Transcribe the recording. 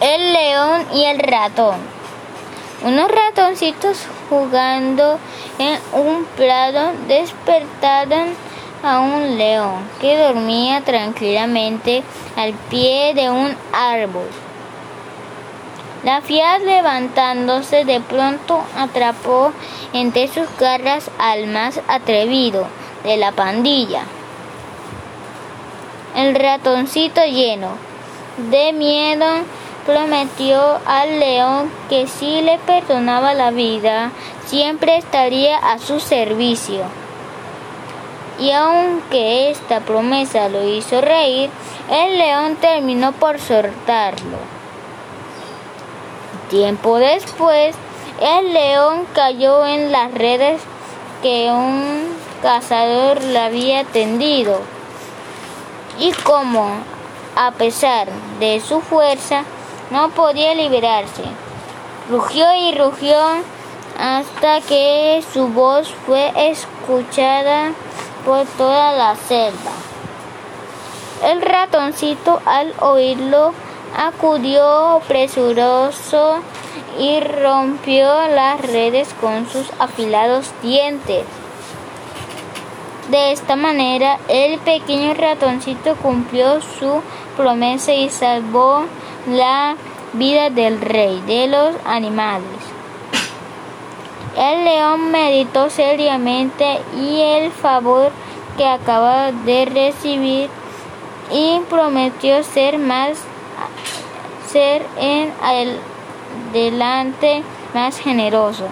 El león y el ratón. Unos ratoncitos jugando en un prado despertaron a un león que dormía tranquilamente al pie de un árbol. La fiera levantándose de pronto atrapó entre sus garras al más atrevido de la pandilla. El ratoncito lleno de miedo prometió al león que si le perdonaba la vida, siempre estaría a su servicio. Y aunque esta promesa lo hizo reír, el león terminó por soltarlo. Tiempo después, el león cayó en las redes que un cazador le había tendido. Y como, a pesar de su fuerza, no podía liberarse. Rugió y rugió hasta que su voz fue escuchada por toda la selva. El ratoncito al oírlo acudió presuroso y rompió las redes con sus afilados dientes. De esta manera, el pequeño ratoncito cumplió su promesa y salvó la vida del rey de los animales. El león meditó seriamente y el favor que acaba de recibir y prometió ser más ser en adelante más generoso.